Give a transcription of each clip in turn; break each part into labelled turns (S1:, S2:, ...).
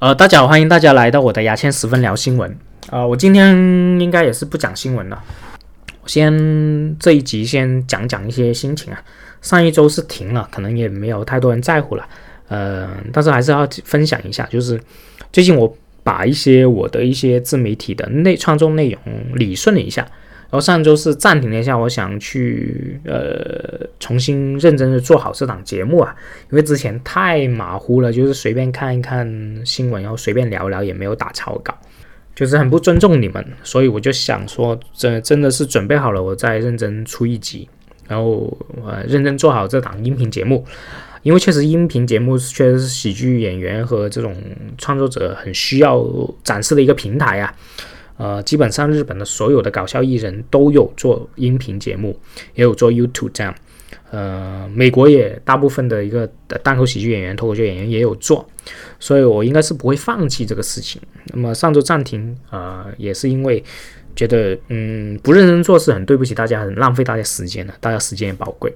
S1: 呃，大家好，欢迎大家来到我的牙签十分聊新闻。啊，我今天应该也是不讲新闻了，我先这一集先讲讲一些心情啊。上一周是停了，可能也没有太多人在乎了，呃，但是还是要分享一下，就是最近我把一些我的一些自媒体的内创作内容理顺了一下。然后上周是暂停了一下，我想去呃重新认真的做好这档节目啊，因为之前太马虎了，就是随便看一看新闻，然后随便聊聊，也没有打草稿，就是很不尊重你们，所以我就想说，真真的是准备好了，我再认真出一集，然后呃认真做好这档音频节目，因为确实音频节目确实是喜剧演员和这种创作者很需要展示的一个平台啊。呃，基本上日本的所有的搞笑艺人都有做音频节目，也有做 YouTube 这样。呃，美国也大部分的一个单口喜剧演员、脱口秀演员也有做，所以我应该是不会放弃这个事情。那么上周暂停，呃，也是因为觉得，嗯，不认真做事很对不起大家，很浪费大家时间的，大家时间也宝贵。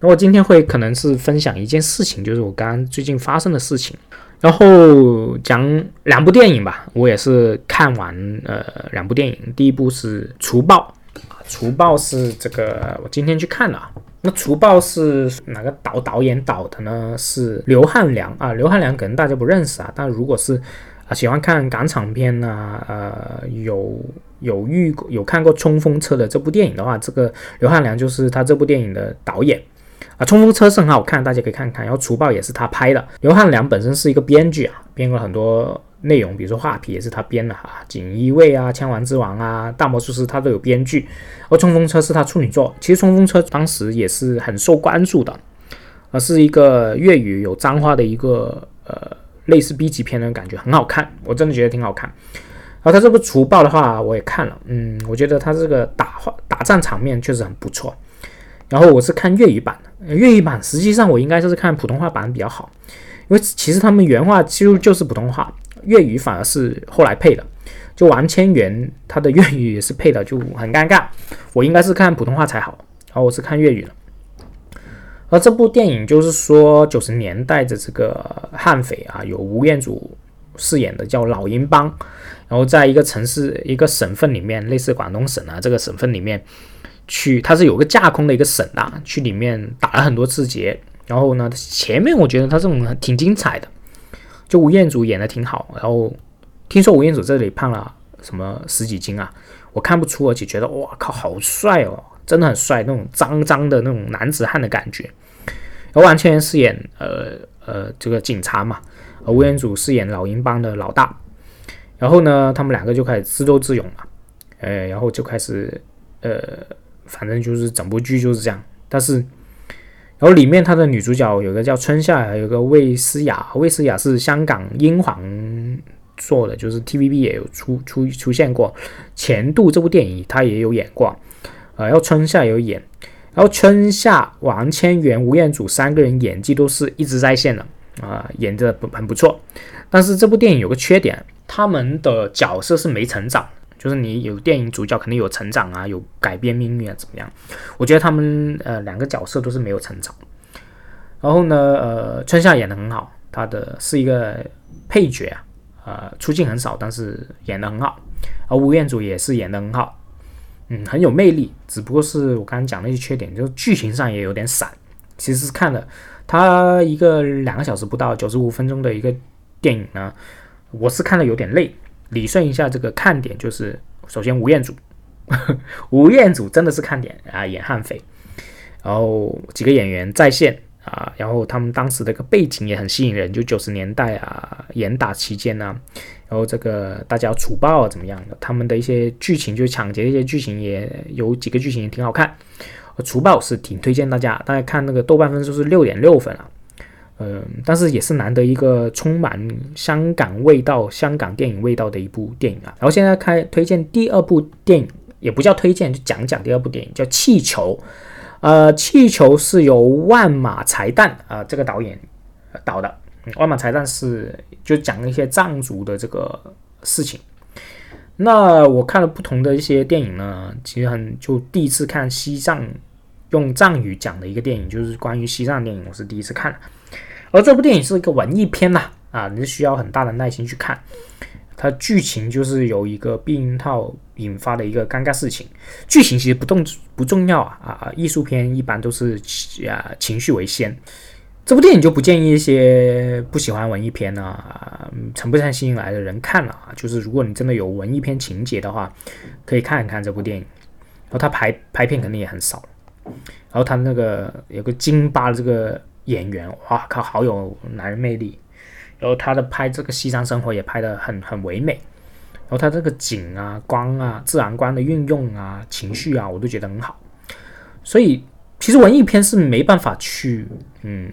S1: 那我今天会可能是分享一件事情，就是我刚刚最近发生的事情。然后讲两部电影吧，我也是看完呃两部电影，第一部是《除暴》啊，《除暴》是这个我今天去看了。那《除暴》是哪个导导演导的呢？是刘汉良啊，刘汉良可能大家不认识啊，但如果是啊喜欢看港产片呐，呃有有遇过有看过《冲锋车》的这部电影的话，这个刘汉良就是他这部电影的导演。啊，冲锋车是很好看，大家可以看看。然后除暴也是他拍的。刘汉良本身是一个编剧啊，编过很多内容，比如说画皮也是他编的哈，锦衣卫啊、枪王之王啊、大魔术师他都有编剧。而冲锋车是他处女作，其实冲锋车当时也是很受关注的，而是一个粤语有脏话的一个呃类似 B 级片的感觉，很好看，我真的觉得挺好看。然后他这部除暴的话我也看了，嗯，我觉得他这个打打战场面确实很不错。然后我是看粤语版的，粤语版实际上我应该就是看普通话版比较好，因为其实他们原话其实就是普通话，粤语反而是后来配的。就王千源他的粤语也是配的，就很尴尬。我应该是看普通话才好，然后我是看粤语的。而这部电影就是说九十年代的这个悍匪啊，有吴彦祖饰演的叫老鹰帮，然后在一个城市一个省份里面，类似广东省啊这个省份里面。去，他是有个架空的一个省啊，去里面打了很多次劫，然后呢，前面我觉得他这种挺精彩的，就吴彦祖演的挺好，然后听说吴彦祖这里胖了什么十几斤啊，我看不出，而且觉得哇靠，好帅哦，真的很帅，那种脏脏的那种男子汉的感觉。而王千源饰演呃呃这个警察嘛，吴彦祖饰演老鹰帮的老大，然后呢，他们两个就开始自斗自勇嘛，呃，然后就开始呃。反正就是整部剧就是这样，但是，然后里面他的女主角有个叫春夏，还有个魏思雅，魏思雅是香港英皇做的，就是 TVB 也有出出出现过，《前度》这部电影她也有演过，呃，然后春夏有演，然后春夏、王千源、吴彦祖三个人演技都是一直在线的啊，演的不很不错，但是这部电影有个缺点，他们的角色是没成长。就是你有电影主角肯定有成长啊，有改变命运啊，怎么样？我觉得他们呃两个角色都是没有成长。然后呢，呃，春夏演的很好，他的是一个配角啊，呃，出镜很少，但是演的很好。而吴彦祖也是演的很好，嗯，很有魅力。只不过是我刚刚讲那些缺点，就是剧情上也有点散。其实是看了他一个两个小时不到九十五分钟的一个电影呢，我是看了有点累。理顺一下这个看点，就是首先吴彦祖，吴彦祖真的是看点啊，演悍匪，然后几个演员在线啊，然后他们当时的一个背景也很吸引人，就九十年代啊，严打期间呢，然后这个大家除暴啊怎么样的，他们的一些剧情就抢劫的一些剧情也有几个剧情也挺好看，除暴是挺推荐大家，大家看那个豆瓣分数是六点六分啊。嗯，但是也是难得一个充满香港味道、香港电影味道的一部电影啊。然后现在开推荐第二部电影，也不叫推荐，就讲讲第二部电影，叫《气球》。呃，《气球》是由万马才旦啊这个导演导的。万马才旦是就讲一些藏族的这个事情。那我看了不同的一些电影呢，其实很就第一次看西藏用藏语讲的一个电影，就是关于西藏电影，我是第一次看。而这部电影是一个文艺片呐，啊，你是需要很大的耐心去看。它剧情就是由一个避孕套引发的一个尴尬事情，剧情其实不动不重要啊啊！艺术片一般都是啊情绪为先。这部电影就不建议一些不喜欢文艺片啊、沉不下心来的人看了啊。就是如果你真的有文艺片情节的话，可以看一看这部电影。然后他拍拍片肯定也很少然后他那个有个金巴的这个演员，哇靠，好有男人魅力。然后他的拍这个西藏生活也拍得很很唯美。然后他这个景啊、光啊、自然光的运用啊、情绪啊，我都觉得很好。所以。其实文艺片是没办法去，嗯，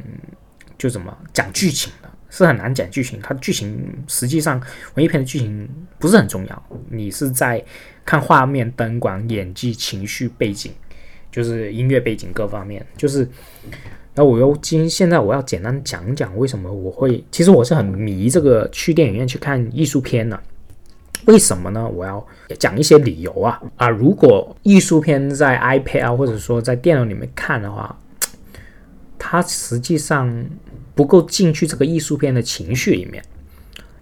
S1: 就怎么讲剧情的，是很难讲剧情。它剧情实际上文艺片的剧情不是很重要，你是在看画面、灯光、演技、情绪、背景，就是音乐背景各方面。就是，然后我又今现在我要简单讲讲为什么我会，其实我是很迷这个去电影院去看艺术片的。为什么呢？我要讲一些理由啊啊！如果艺术片在 iPad 啊，或者说在电脑里面看的话，它实际上不够进去这个艺术片的情绪里面。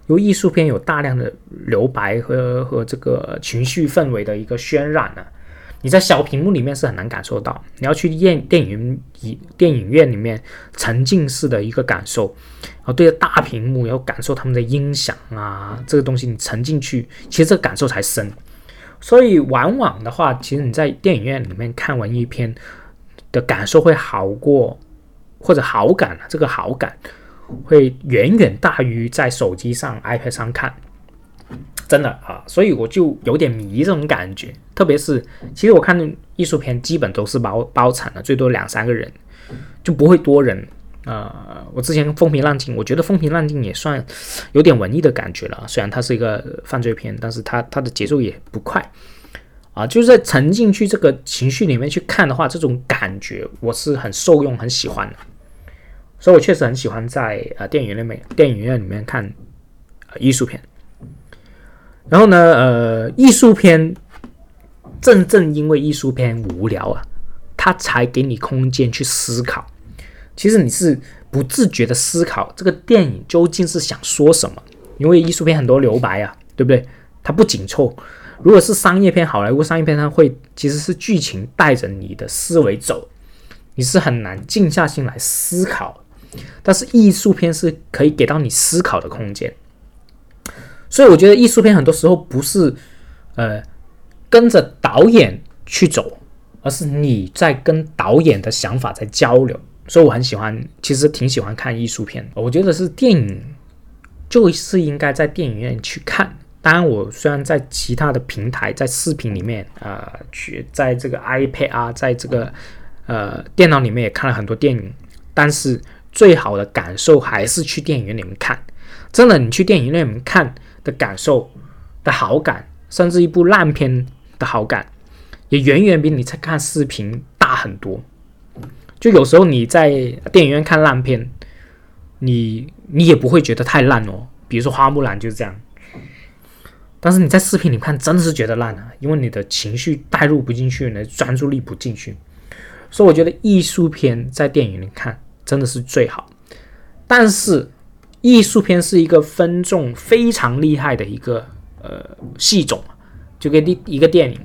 S1: 因为艺术片有大量的留白和和这个情绪氛围的一个渲染呢。你在小屏幕里面是很难感受到，你要去电电影电影院里面沉浸式的一个感受，然后对着大屏幕然后感受他们的音响啊，这个东西你沉进去，其实这个感受才深。所以往往的话，其实你在电影院里面看文艺片的感受会好过，或者好感，这个好感会远远大于在手机上 iPad 上看。真的啊，所以我就有点迷这种感觉，特别是其实我看艺术片基本都是包包场的，最多两三个人，就不会多人。呃，我之前风平浪静，我觉得风平浪静也算有点文艺的感觉了，虽然它是一个犯罪片，但是它它的节奏也不快啊，就是在沉浸去这个情绪里面去看的话，这种感觉我是很受用、很喜欢的，所以我确实很喜欢在呃电影院里面电影院里面看呃艺术片。然后呢，呃，艺术片正正因为艺术片无聊啊，它才给你空间去思考。其实你是不自觉的思考这个电影究竟是想说什么，因为艺术片很多留白啊，对不对？它不紧凑。如果是商业片，好莱坞商业片，它会其实是剧情带着你的思维走，你是很难静下心来思考。但是艺术片是可以给到你思考的空间。所以我觉得艺术片很多时候不是，呃，跟着导演去走，而是你在跟导演的想法在交流。所以我很喜欢，其实挺喜欢看艺术片。我觉得是电影就是应该在电影院去看。当然，我虽然在其他的平台，在视频里面，呃，去在这个 iPad 啊，在这个呃电脑里面也看了很多电影，但是最好的感受还是去电影院里面看。真的，你去电影院里面看。的感受的好感，甚至一部烂片的好感，也远远比你在看视频大很多。就有时候你在电影院看烂片，你你也不会觉得太烂哦。比如说《花木兰》就是这样。但是你在视频里看，真的是觉得烂啊，因为你的情绪带入不进去，你的专注力不进去。所以我觉得艺术片在电影里看真的是最好。但是。艺术片是一个分众非常厉害的一个呃系种，就跟一一个电影，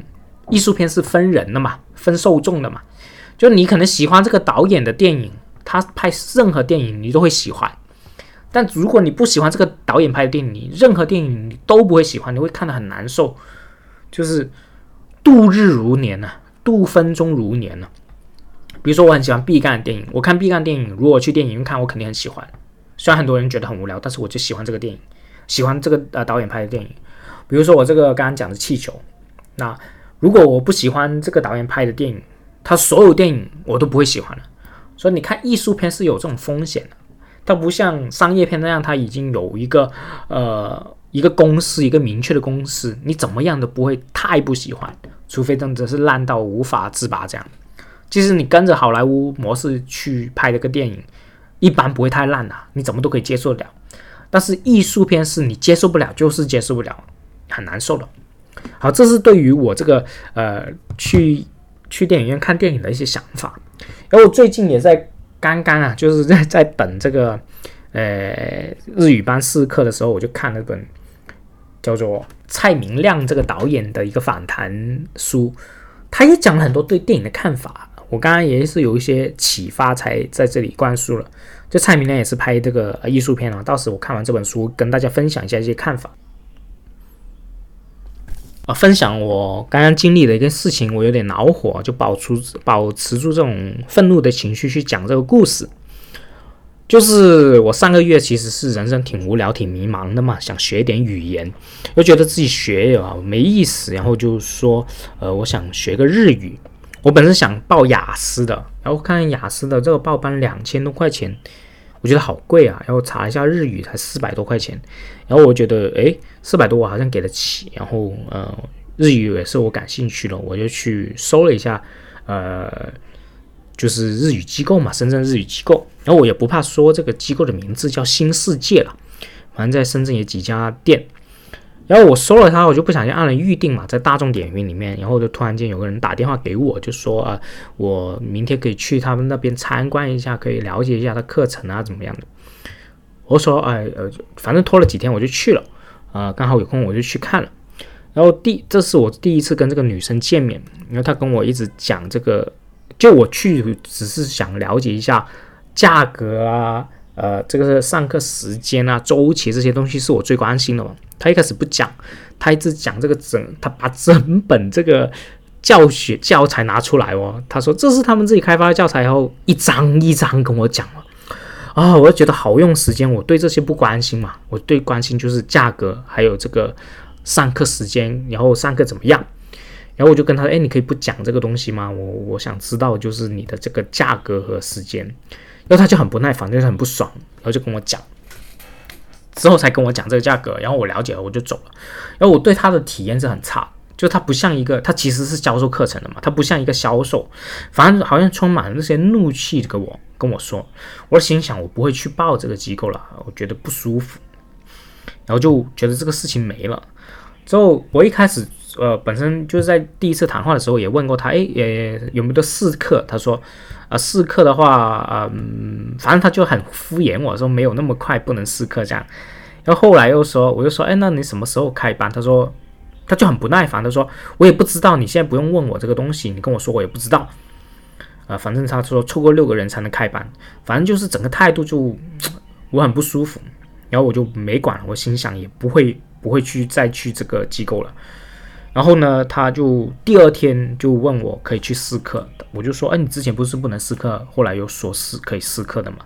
S1: 艺术片是分人的嘛，分受众的嘛。就你可能喜欢这个导演的电影，他拍任何电影你都会喜欢。但如果你不喜欢这个导演拍的电影，你任何电影你都不会喜欢，你会看得很难受，就是度日如年呐，度分钟如年呐。比如说我很喜欢毕赣的电影，我看毕赣电影，如果去电影院看，我肯定很喜欢。虽然很多人觉得很无聊，但是我就喜欢这个电影，喜欢这个呃导演拍的电影。比如说我这个刚刚讲的气球，那如果我不喜欢这个导演拍的电影，他所有电影我都不会喜欢了。所以你看艺术片是有这种风险的，它不像商业片那样，它已经有一个呃一个公式，一个明确的公式，你怎么样都不会太不喜欢，除非真的是烂到无法自拔这样。其实你跟着好莱坞模式去拍这个电影。一般不会太烂的，你怎么都可以接受得了。但是艺术片是你接受不了，就是接受不了，很难受的。好，这是对于我这个呃去去电影院看电影的一些想法。然后我最近也在刚刚啊，就是在在等这个呃日语班试课的时候，我就看了本叫做蔡明亮这个导演的一个访谈书，他也讲了很多对电影的看法。我刚刚也是有一些启发，才在这里灌输了。就蔡明亮也是拍这个艺术片啊，到时我看完这本书，跟大家分享一下一些看法。啊，分享我刚刚经历的一个事情，我有点恼火，就保持保持住这种愤怒的情绪去讲这个故事。就是我上个月其实是人生挺无聊、挺迷茫的嘛，想学点语言，又觉得自己学啊没意思，然后就说，呃，我想学个日语。我本身想报雅思的，然后看雅思的这个报班两千多块钱，我觉得好贵啊。然后查一下日语才四百多块钱，然后我觉得，诶，四百多我好像给得起。然后，呃，日语也是我感兴趣的，我就去搜了一下，呃，就是日语机构嘛，深圳日语机构。然后我也不怕说这个机构的名字叫新世界了，反正在深圳有几家店。然后我收了他，我就不小心按了预定嘛，在大众点评里面，然后就突然间有个人打电话给我，就说啊，我明天可以去他们那边参观一下，可以了解一下他课程啊怎么样的。我说哎呃，反正拖了几天我就去了，啊，刚好有空我就去看了。然后第这是我第一次跟这个女生见面，然后她跟我一直讲这个，就我去只是想了解一下价格啊。呃，这个是上课时间啊、周期这些东西是我最关心的嘛。他一开始不讲，他一直讲这个整，他把整本这个教学教材拿出来哦。他说这是他们自己开发的教材，然后一张一张跟我讲了。啊，我就觉得好用时间，我对这些不关心嘛，我对关心就是价格，还有这个上课时间，然后上课怎么样。然后我就跟他说，哎，你可以不讲这个东西吗？我我想知道就是你的这个价格和时间。然后他就很不耐烦，就是很不爽，然后就跟我讲，之后才跟我讲这个价格，然后我了解了，我就走了。然后我对他的体验是很差，就他不像一个，他其实是销售课程的嘛，他不像一个销售，反正好像充满了那些怒气跟我跟我说。我心想，我不会去报这个机构了，我觉得不舒服，然后就觉得这个事情没了。之后我一开始。呃，本身就是在第一次谈话的时候也问过他，哎，也有没有试课？他说，啊，试课的话，嗯，反正他就很敷衍我说没有那么快，不能试课这样。然后后来又说，我就说，哎，那你什么时候开班？他说，他就很不耐烦，他说，我也不知道，你现在不用问我这个东西，你跟我说我也不知道。啊，反正他说凑够六个人才能开班，反正就是整个态度就我很不舒服。然后我就没管了，我心想也不会不会去再去这个机构了。然后呢，他就第二天就问我可以去试课，我就说，哎，你之前不是不能试课，后来又说是可以试课的嘛，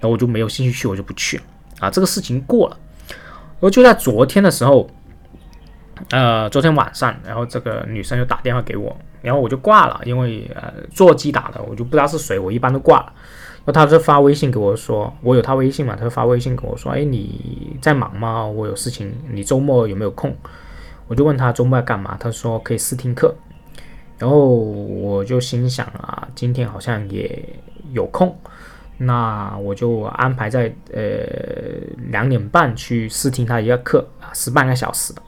S1: 然后我就没有兴趣去，我就不去啊。这个事情过了，我就在昨天的时候，呃，昨天晚上，然后这个女生就打电话给我，然后我就挂了，因为呃座机打的，我就不知道是谁，我一般都挂了。然后他就发微信给我说，我有他微信嘛，他就发微信跟我说，哎，你在忙吗？我有事情，你周末有没有空？我就问他周末要干嘛，他说可以试听课，然后我就心想啊，今天好像也有空，那我就安排在呃两点半去试听他一个课啊，是半个小时的。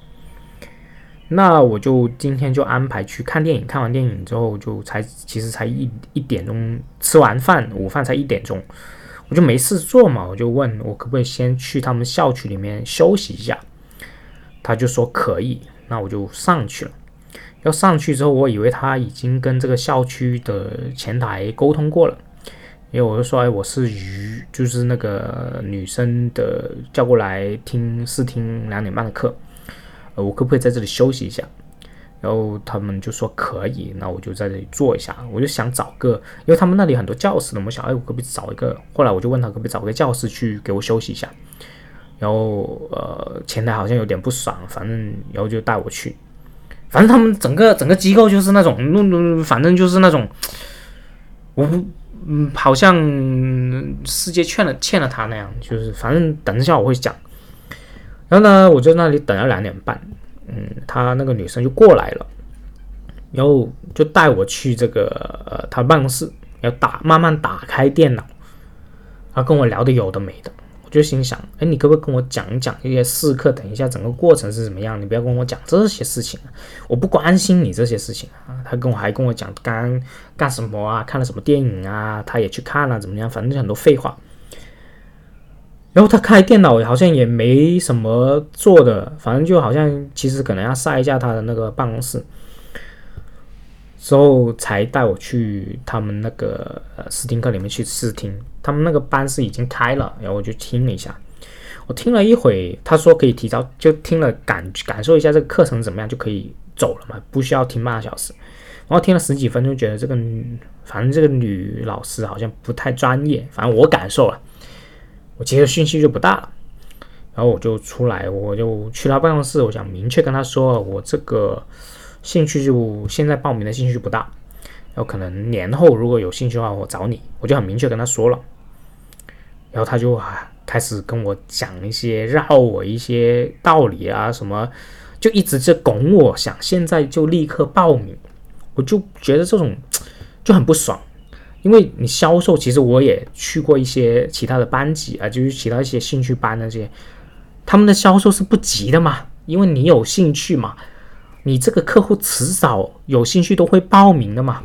S1: 那我就今天就安排去看电影，看完电影之后就才其实才一一点钟吃完饭，午饭才一点钟，我就没事做嘛，我就问我可不可以先去他们校区里面休息一下，他就说可以。那我就上去了，要上去之后，我以为他已经跟这个校区的前台沟通过了，因为我就说，哎，我是鱼，就是那个女生的叫过来听试听两点半的课，呃，我可不可以在这里休息一下？然后他们就说可以，那我就在这里坐一下。我就想找个，因为他们那里很多教室的，我想，哎，我可不可以找一个？后来我就问他可不可以找个教室去给我休息一下。然后呃，前台好像有点不爽，反正然后就带我去，反正他们整个整个机构就是那种弄弄，反正就是那种，我不，嗯，好像世界欠了欠了他那样，就是反正等一下我会讲。然后呢，我在那里等了两点半，嗯，他那个女生就过来了，然后就带我去这个呃他办公室，要打慢慢打开电脑，他跟我聊的有的没的。就心想，哎，你可不可以跟我讲一讲一些试课？等一下整个过程是怎么样？你不要跟我讲这些事情，我不关心你这些事情啊。他跟我还跟我讲刚干什么啊，看了什么电影啊，他也去看了怎么样？反正就很多废话。然后他开电脑好像也没什么做的，反正就好像其实可能要晒一下他的那个办公室，之后才带我去他们那个呃试听课里面去试听。他们那个班是已经开了，然后我就听了一下。我听了一会，他说可以提早就听了感感受一下这个课程怎么样就可以走了嘛，不需要听半个小时。然后听了十几分钟，觉得这个反正这个女老师好像不太专业，反正我感受了。我接的兴趣就不大了，然后我就出来，我就去他办公室，我想明确跟他说，我这个兴趣就现在报名的兴趣不大，然后可能年后如果有兴趣的话，我找你，我就很明确跟他说了，然后他就啊开始跟我讲一些绕我一些道理啊什么，就一直在拱我，想现在就立刻报名，我就觉得这种就很不爽。因为你销售，其实我也去过一些其他的班级啊，就是其他一些兴趣班那些，他们的销售是不急的嘛，因为你有兴趣嘛，你这个客户迟早有兴趣都会报名的嘛，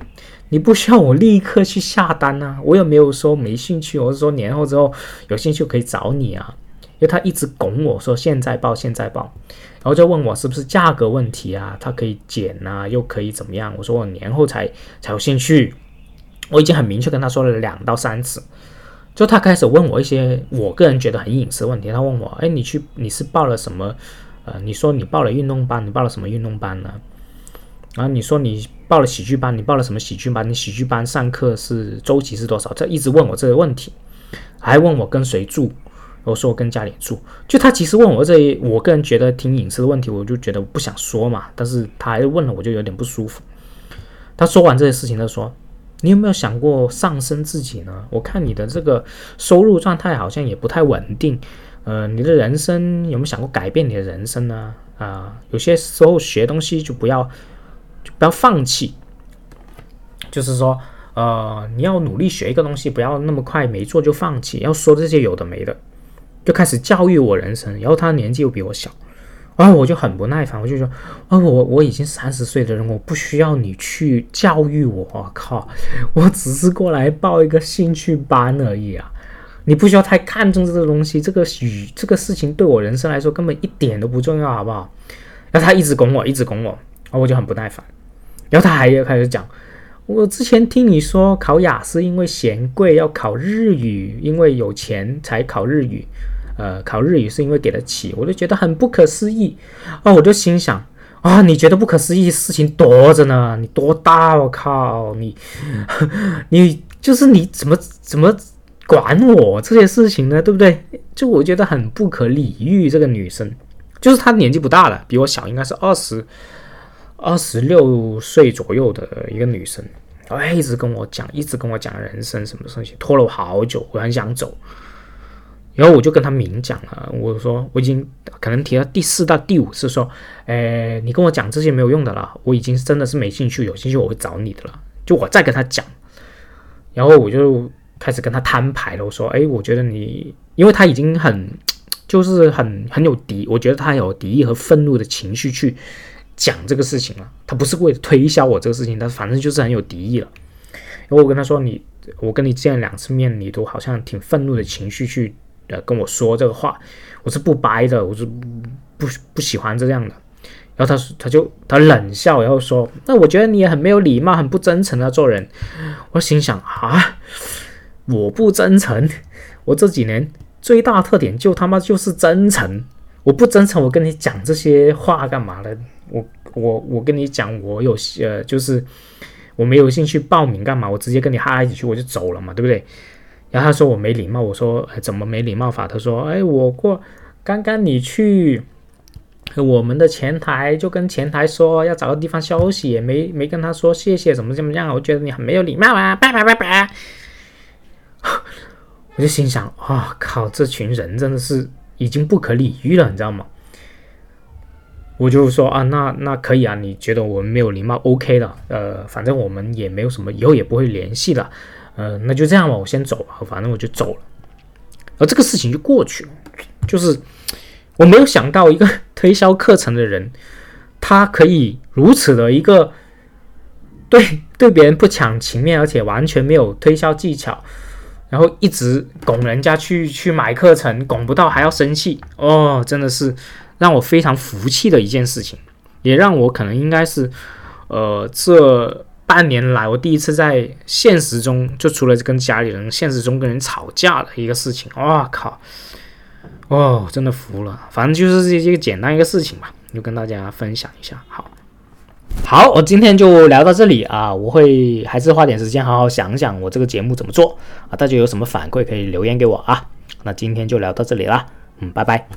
S1: 你不需要我立刻去下单呐，我也没有说没兴趣，我是说年后之后有兴趣可以找你啊，因为他一直拱我说现在报现在报，然后就问我是不是价格问题啊，他可以减啊，又可以怎么样，我说我年后才才有兴趣。我已经很明确跟他说了两到三次，就他开始问我一些我个人觉得很隐私问题。他问我：“哎，你去你是报了什么？呃，你说你报了运动班，你报了什么运动班呢？然后你说你报了喜剧班，你报了什么喜剧班？你喜剧班上课是周期是多少？”他一直问我这个问题，还问我跟谁住。我说我跟家里住。就他其实问我这我个人觉得挺隐私的问题，我就觉得不想说嘛。但是他还问了，我就有点不舒服。他说完这些事情，他说。你有没有想过上升自己呢？我看你的这个收入状态好像也不太稳定，呃，你的人生有没有想过改变你的人生呢？啊，有些时候学东西就不要就不要放弃，就是说，呃，你要努力学一个东西，不要那么快没做就放弃，要说这些有的没的，就开始教育我人生。然后他年纪又比我小。然后我就很不耐烦，我就说，啊，我我已经三十岁的人，我不需要你去教育我，我靠，我只是过来报一个兴趣班而已啊，你不需要太看重这个东西，这个语这个事情对我人生来说根本一点都不重要，好不好？然后他一直拱我，一直拱我，然后我就很不耐烦，然后他还要开始讲，我之前听你说考雅思因为嫌贵，要考日语因为有钱才考日语。呃，考日语是因为给得起，我就觉得很不可思议啊！我就心想啊，你觉得不可思议事情多着呢，你多大？我靠，你你就是你怎么怎么管我这些事情呢？对不对？就我觉得很不可理喻。这个女生就是她年纪不大了，比我小，应该是二十二十六岁左右的一个女生，哎，一直跟我讲，一直跟我讲人生什么东西，拖了我好久，我很想走。然后我就跟他明讲了，我说我已经可能提到第四到第五次，说，诶，你跟我讲这些没有用的了，我已经真的是没兴趣，有兴趣我会找你的了。就我再跟他讲，然后我就开始跟他摊牌了，我说，哎，我觉得你，因为他已经很，就是很很有敌，我觉得他有敌意和愤怒的情绪去讲这个事情了，他不是为了推销我这个事情，他反正就是很有敌意了。然后我跟他说，你，我跟你见了两次面，你都好像挺愤怒的情绪去。呃，跟我说这个话，我是不掰的，我是不不喜欢这样的。然后他，他就他冷笑，然后说：“那我觉得你也很没有礼貌，很不真诚的做人。”我心想啊，我不真诚，我这几年最大特点就他妈就是真诚。我不真诚，我跟你讲这些话干嘛呢？我我我跟你讲，我有呃，就是我没有兴趣报名干嘛？我直接跟你哈一句我就走了嘛，对不对？然后他说我没礼貌，我说怎么没礼貌法？他说哎，我过刚刚你去我们的前台就跟前台说要找个地方休息，也没没跟他说谢谢怎么怎么样？我觉得你很没有礼貌啊！拜拜拜拜！我就心想啊靠，这群人真的是已经不可理喻了，你知道吗？我就说啊，那那可以啊，你觉得我们没有礼貌？OK 的，呃，反正我们也没有什么，以后也不会联系了。呃，那就这样吧，我先走了，反正我就走了，而这个事情就过去了。就是我没有想到一个推销课程的人，他可以如此的一个对对别人不讲情面，而且完全没有推销技巧，然后一直拱人家去去买课程，拱不到还要生气，哦，真的是让我非常服气的一件事情，也让我可能应该是，呃，这半年来我第一次在现实中，就除了跟家里人，现实中跟人吵架的一个事情，哇靠，哦，真的服了，反正就是这些简单一个事情吧，就跟大家分享一下，好。好，我今天就聊到这里啊！我会还是花点时间好好想想我这个节目怎么做啊！大家有什么反馈可以留言给我啊！那今天就聊到这里啦，嗯，拜拜。